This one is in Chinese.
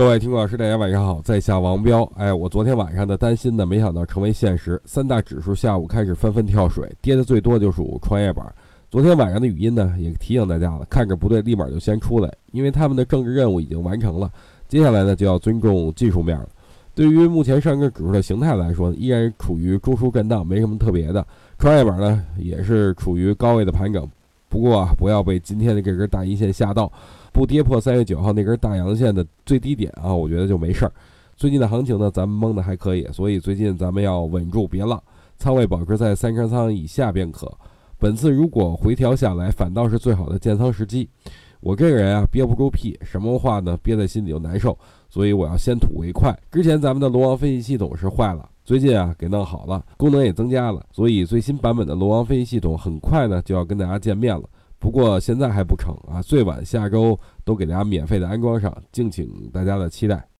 各位听众老师，大家晚上好，在下王彪。哎，我昨天晚上的担心呢，没想到成为现实。三大指数下午开始纷纷跳水，跌的最多就属创业板。昨天晚上的语音呢，也提醒大家了，看着不对，立马就先出来，因为他们的政治任务已经完成了。接下来呢，就要尊重技术面了。对于目前上证指数的形态来说，依然处于中枢震荡，没什么特别的。创业板呢，也是处于高位的盘整。不过啊，不要被今天的这根大阴线吓到。不跌破三月九号那根大阳线的最低点啊，我觉得就没事儿。最近的行情呢，咱们蒙的还可以，所以最近咱们要稳住别浪，仓位保持在三成仓以下便可。本次如果回调下来，反倒是最好的建仓时机。我这个人啊，憋不住屁，什么话呢，憋在心里就难受，所以我要先吐为快。之前咱们的龙王分析系统是坏了，最近啊给弄好了，功能也增加了，所以最新版本的龙王飞行系统很快呢就要跟大家见面了。不过现在还不成啊，最晚下周都给大家免费的安装上，敬请大家的期待。